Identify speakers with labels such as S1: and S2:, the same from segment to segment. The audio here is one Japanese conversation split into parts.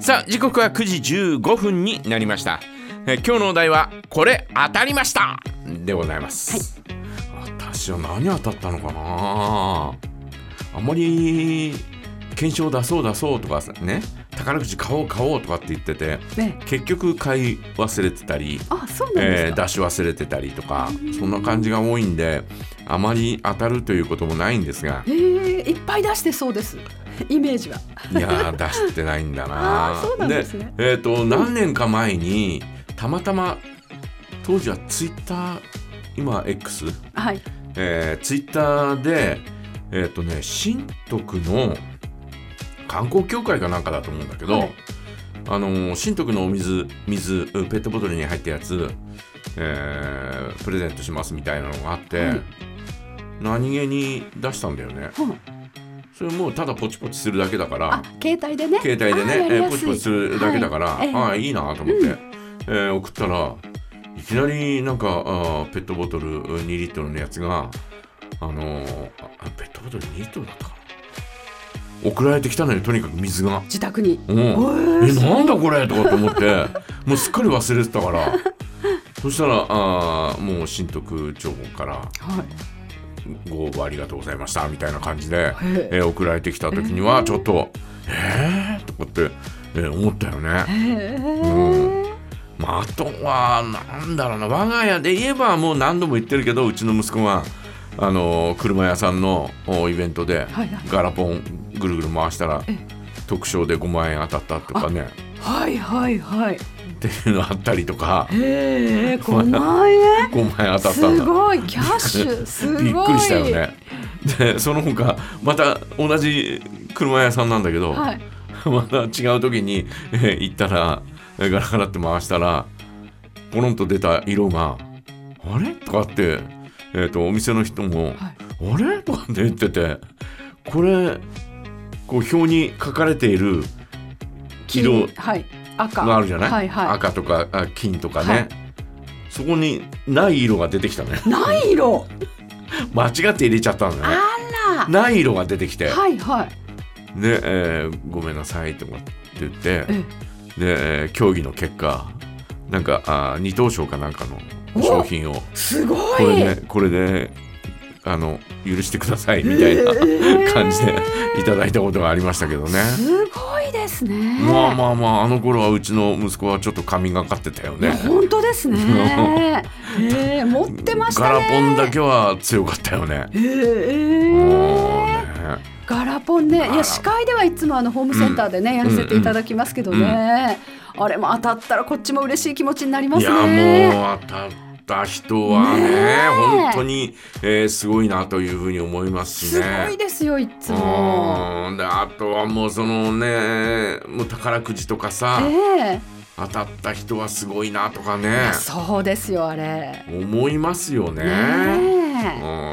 S1: さあ時刻は9時15分になりました。え今日のお題はこれ当たりました!でございます、私は何当たったのかな？あんまり検証出そう出そうとかね？宝くじ買おう買おうとかって言ってて
S2: ね
S1: 結局買い忘れてたり
S2: あそうなんですか、
S1: えー出し忘れてたりとかそんな感じが多いんであまり当たるということもないんですが。
S2: えー、いっぱい出してそうです イメージは。い
S1: やー出してないんだな。
S2: そうなんですね。
S1: えっ、と何年か前にたまたま当時はツイッター今 X、
S2: はい。
S1: えー、ツイッターでえっ、とね新徳の観光協会かなんかだと思うんだけど、
S2: はい。
S1: あのー新徳のお水水ペットボトルに入ったやつ、えープレゼントしますみたいなのがあって、
S2: はい。
S1: 何気に出したんだよね。
S2: うん
S1: それもうただポチポチするだけだから。
S2: あ携帯でね。
S1: 携帯でねえーポチポチするだけだから、
S2: はい。ええ。
S1: ああいいなと思って、
S2: うん
S1: えー送ったらいきなりなんかあーペットボトル2リットルのやつがあのーあペットボトル2リットルだったかな。送られてきたのよとにかく水が。
S2: 自宅に。
S1: うん、
S2: ー
S1: えなんだこれとかと思って。もうすっかり忘れてたから。そしたらあーもう新徳町から
S2: はい
S1: ご応募ありがとうございましたみたいな感じで、
S2: へえ。
S1: えー送られてきた時にはちょっとえー、とかって、えー思ったよね。
S2: へえ、
S1: うん。まあ、あとはなんだろうな我が家で言えばもう何度も言ってるけどうちの息子があの車屋さんのおイベントでガラポンぐるぐる回したら
S2: え
S1: 特賞で5万円当たったとかね。
S2: はいはいはい
S1: っていうのあったりとか
S2: へえ5万円
S1: 5万円当たったん
S2: す
S1: だ。
S2: ごいキャッシュすごい
S1: びっくりしたよね。でその他また同じ車屋さんなんだけど、
S2: はい
S1: また違う時に、えー行ったらえーガラガラって回したらポロンと出た色が「あれ?」とかって、えー、とお店の人も「あれ?」とかって言っててこれこう表に書かれている色
S2: 金はい赤。
S1: があるじゃない、
S2: はいはい。
S1: 赤とかあ金とかね、
S2: はい。
S1: そこにない色が出てきたのよ。
S2: ない色。
S1: 間違って入れちゃったのね
S2: あ
S1: ない色が出てきて、
S2: らはいはい。
S1: で、えーごめんなさい」とかって言って。
S2: え
S1: で、えー協議の結果なんかあー二等賞かなんかの
S2: お
S1: 商品を。
S2: すごい。
S1: これでこれであの許してくださいみたいな感じでいただいたことがありましたけどね。
S2: すごいですね。
S1: まあまあまああの頃はうちの息子はちょっと神がかってたよね。
S2: 本当ですね。ええ持ってましたね。
S1: ガラポンだけは強かったよね。
S2: ええ
S1: もうね。
S2: ガラポンね。いや司会ではいつもあのホームセンターでね、やらせていただきますけどね、あれも当たったらこっちも嬉しい気持ちになります
S1: いやも
S2: ね
S1: う当たった人はね本当に、えーすごいなというふうに思いますし
S2: す
S1: ね。
S2: ごいですよいつも。
S1: うん。であとはもうそのねもう宝くじとかさ、
S2: ええ。
S1: 当たった人はすごいなとか
S2: い
S1: ね
S2: やそうですよあれ。
S1: 思いますよね。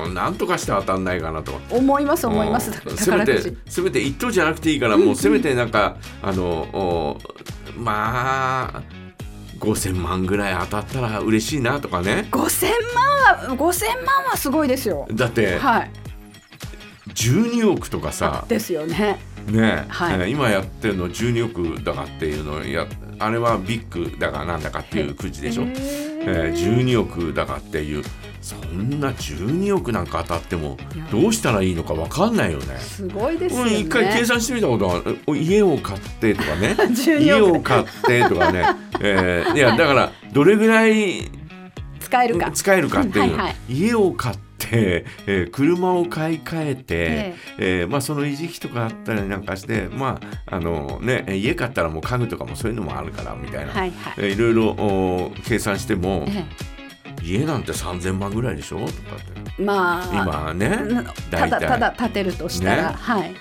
S1: うん。なんとかして当たんないかなと。
S2: 思います思います。
S1: うんせめてせめて一等じゃなくていいからもうせめてなんかあのおまあ5,000万ぐらい当たったら嬉しいなとかね。
S2: 5000万は5000万はすごいですよ。
S1: だって
S2: はい。
S1: 12億とかさ。
S2: ですよね。
S1: ね、
S2: はい。
S1: えー今やってるの12億だかっていうのやあれはビッグだかなんだかっていうくじでしょ、
S2: へ
S1: えー、12億だかっていうそんな12億なんか当たってもどうしたらいいのか分かんないよね。
S2: すごいですよ
S1: うん、
S2: ね
S1: 一回計算してみたことはお家を買ってとかね。
S2: 12
S1: 家
S2: 億。
S1: を買ってとかね、えーいやだからどれぐらい
S2: 使えるか。
S1: 使えるかっていう、
S2: うんはいはい。
S1: 家を買って、えー車を買い替えて、
S2: え
S1: え。ーまあ、その維持費とかあったりなんかして、まああのね、家買ったらもう家具とかもそういうのもあるからみたいな、
S2: はいはい。
S1: えーいろいろお計算しても
S2: え
S1: 家なんて3,000万ぐらいでしょ？とかって
S2: えまあ
S1: 今ね
S2: うんただただ建てるとしたら、
S1: ね。
S2: はい。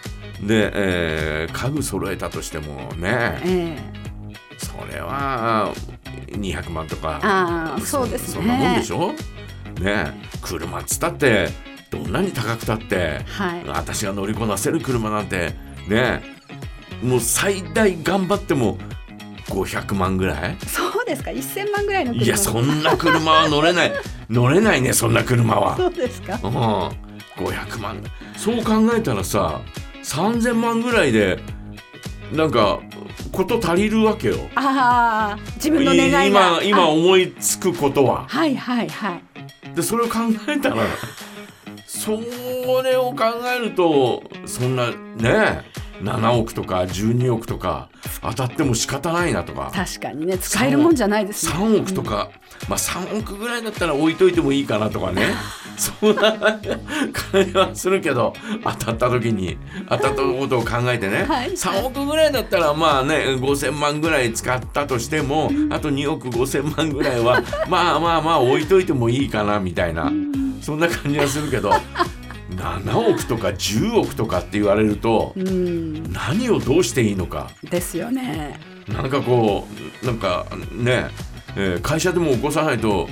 S1: で、えー家具揃えたとしてもね
S2: ええ。
S1: それは200万とか
S2: ああそうですね。
S1: そんなもんでしょ？ね。車っつったってどんなに高くたって
S2: はい。
S1: 私が乗りこなせる車なんてね。もう最大頑張っても500万ぐらい？
S2: ですか？1000万ぐらいの車。
S1: いやそんな車は乗れない。乗れないねそんな車は。
S2: そうですか？
S1: うん、500万。そう考えたらさ3000万ぐらいでなんかこと足りるわけよ。
S2: ああ自分の願いが。
S1: 今今
S2: あ。
S1: 思いつくことは。
S2: はいはいはい。
S1: でそれを考えたらそれを考えるとそんなね7億とか12億とか当たっても仕方ないなとか。
S2: 確かにね使えるもんじゃないですね。
S1: 3億とか、まあ3億ぐらいだったら置いといてもいいかなとかね。そんな感じはするけど当たった時に当たったことを考えてね、
S2: はい。
S1: 3億ぐらいだったらまあね5,000万ぐらい使ったとしてもあと2億5,000万ぐらいはまあまあまあ置いといてもいいかなみたいな。そんな感じはするけど7億とか10億とかって言われると
S2: うん
S1: 何をどうしていいのか。
S2: ですよね
S1: なんかこうなんかね、えー会社でも起こさないと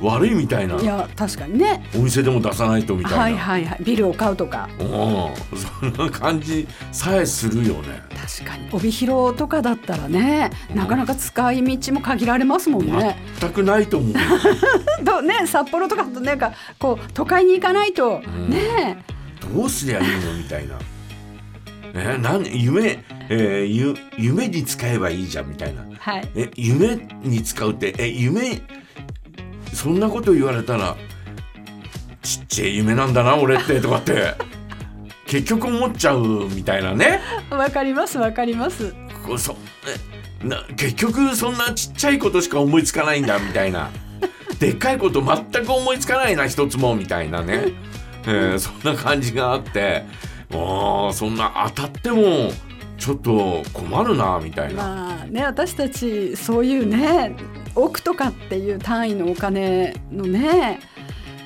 S1: 悪いみたいな。い
S2: や確かにね。
S1: お店でも出さないとみたいな、
S2: はいはいはい。ビルを買うとか。
S1: うん。そんな感じさえするよね。
S2: 確かに。帯広とかだったらねなかなか使い道も限られますもんね。
S1: 全くないと思う
S2: と ね札幌とかとなんかこう都会に行かないと、
S1: ん。
S2: ね。
S1: どうすりゃいいのみたいな。えなん夢、えーゆ夢に使えばいいじゃんみたいな。
S2: はい。
S1: え夢に使うってえ夢そんなこと言われたらちっちゃい夢なんだな俺ってとかって結局思っちゃうみたいなね
S2: わかりますわかります。
S1: こうそえな結局そんなちっちゃいことしか思いつかないんだみたいな でっかいこと全く思いつかないな一つもみたいなね、えーそんな感じがあってもうそんな当たってもちょっと困るなみたいな。
S2: まあね私たちそういうね億とかっていう単位のお金のね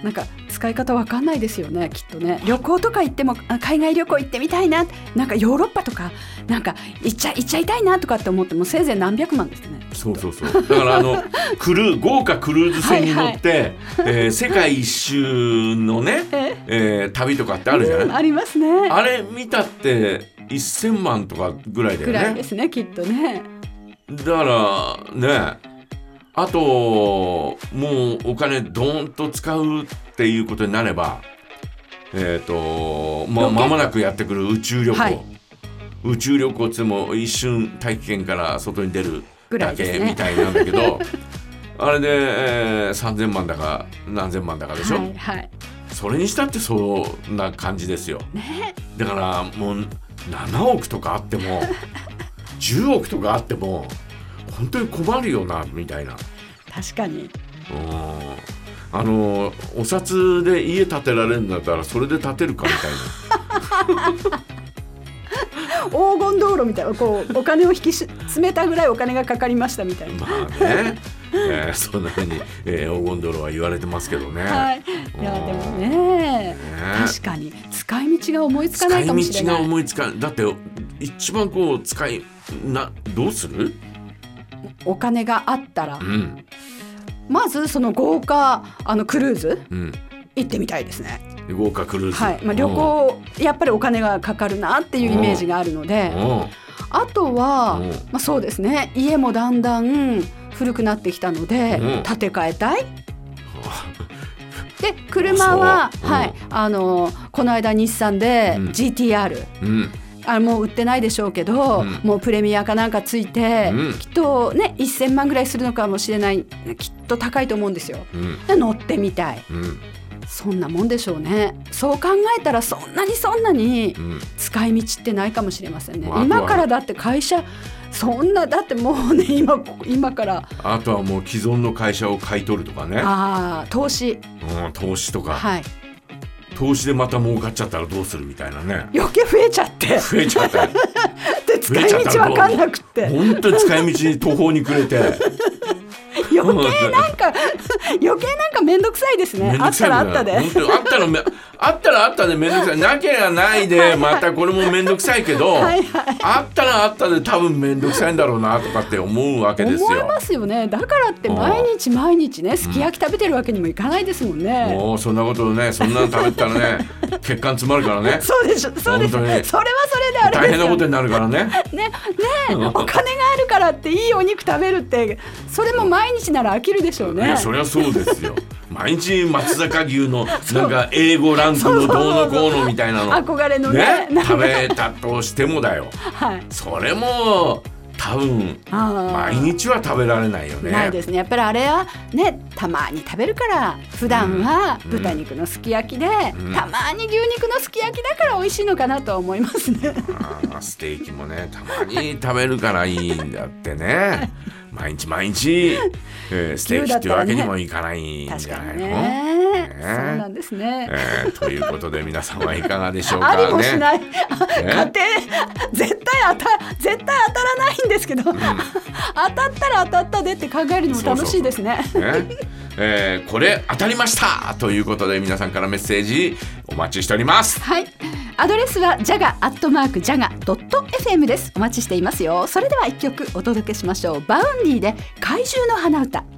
S2: なんか使い方わかんないですよねきっとね。旅行とか行ってもあ海外旅行行ってみたいななんかヨーロッパとかなんか行っちゃ行っちゃいたいなとかって思ってもせいぜい何百万ですね
S1: そうそうそう。だからあの クルー豪華クルーズ船に乗って、えー世界一周のね、
S2: え
S1: え。ー旅とかってあるじゃない、
S2: うんありますね。
S1: あれ見たって1000万とかぐらいだよ
S2: ぐらい
S1: ね
S2: ですねきっとね。
S1: だからねあともうお金ドーンと使うっていうことになればえっ、とま間もなくやってくる宇宙旅行、
S2: はい。
S1: 宇宙旅行っても一瞬大気圏から外に出るだけみたいなんだけど、あれで、えー、3,000万だか何千万だかでしょ、
S2: はいはい。
S1: それにしたってそんな感じですよ。
S2: ね。
S1: だからもう7億とかあっても 10億とかあっても本当に困るよなみたいな。
S2: 確かに。
S1: うん。あのお札で家建てられるんだったらそれで建てるかみたいな。
S2: 黄金道路みたいなこうお金を引きし詰めたぐらいお金がかかりましたみたいな。
S1: まあね、えーそんなふうに、えー、黄金泥は言われてますけどね。
S2: はい、いやでもね
S1: ね。
S2: 確かに使い道が思いつかないかもしれ
S1: 使い道が
S2: ない
S1: 思いつかだって一番こう使いなどうする？
S2: お金があったら
S1: うん。
S2: まずその豪華あのクルーズ
S1: うん。
S2: 行ってみたいですね。
S1: 豪華クルーズ。
S2: はい、まあ、旅行やっぱりお金がかかるなっていうイメージがあるの
S1: うん。
S2: で
S1: うん。
S2: あとは
S1: うん。
S2: まあそうですね。家もだんだん古くなってきたので
S1: うん。
S2: 建て替えたい。で車は、はい。あのこの間日産で
S1: うん。
S2: GTR、
S1: うん
S2: あもう売ってないでしょうけど、
S1: うん。
S2: もうプレミアかなんかついて、
S1: うん。
S2: きっとね1,000万ぐらいするのかもしれないきっと高いと思うんですよ。
S1: うん。
S2: で乗ってみたい。
S1: うん。
S2: そんなもんでしょうね。そう考えたらそんなにそんなに
S1: うん。
S2: 使い道ってないかもしれませんね。
S1: まああとは
S2: 今からだって会社そんなだってもうね 今今から。
S1: あとはもう既存の会社を買い取るとかね。
S2: あー投資。
S1: うん投資とか、
S2: はい
S1: 投資でまた儲かっちゃったらどうするみたいなね。
S2: 余計増えちゃって
S1: 増えちゃった。
S2: で使い道わかんなくって
S1: 本当に使い道に途方に暮れて。
S2: 余計なんか 余計なんか面倒くさいですねあったらあったで
S1: あったらめあったらあったで面倒くさい。なければないでまたこれも面倒くさいけど、
S2: はいはい。
S1: あったらあったで多分面倒くさいんだろうなとかって思うわけですよ。
S2: 思いますよね。だからって毎日毎日ねすき焼き食べてるわけにもいかないですもんね、
S1: もうそんなことねそんなの食べてたらね 血管詰まるからね。
S2: そうでしょそうです。それはそれであれ
S1: 大
S2: ですよ。
S1: 変なことになるからね。
S2: ねね。お金があるからっていいお肉食べるってそれも毎日なら飽きるでしょうね。
S1: いやそりゃそうですよ。毎日松坂牛のなんか英語ランクのどうのこうのみたいなの
S2: 憧れのね
S1: ね食べたとしてもだよ。
S2: はい。
S1: それも多分
S2: あ
S1: 毎日は食べられないよね。
S2: ないですね。やっぱりあれはねたまに食べるから普段は
S1: うん
S2: 豚肉のすき焼きで、
S1: ん。
S2: たまに牛肉のすき焼きだから美味しいのかなとは思いますね。
S1: ステーキもねたまに食べるからいいんだってね。毎日毎日、えーステーキっていうわけにもいかないんじゃないの、
S2: そうなんですね。
S1: えーということで皆さんはいかがでしょうか
S2: ありもし
S1: ね。
S2: ない、あ家庭絶対当た絶対当たらないんですけど、当たったら当たったでって考えるのも楽しいですね。
S1: ねえーこれ当たりましたということで皆さんからメッセージお待ちしております。
S2: はい。アドレスは jaga アットマーク jaga ドット fm です。お待ちしていますよ。それでは一曲お届けしましょう。 Vaundy で怪獣の花歌。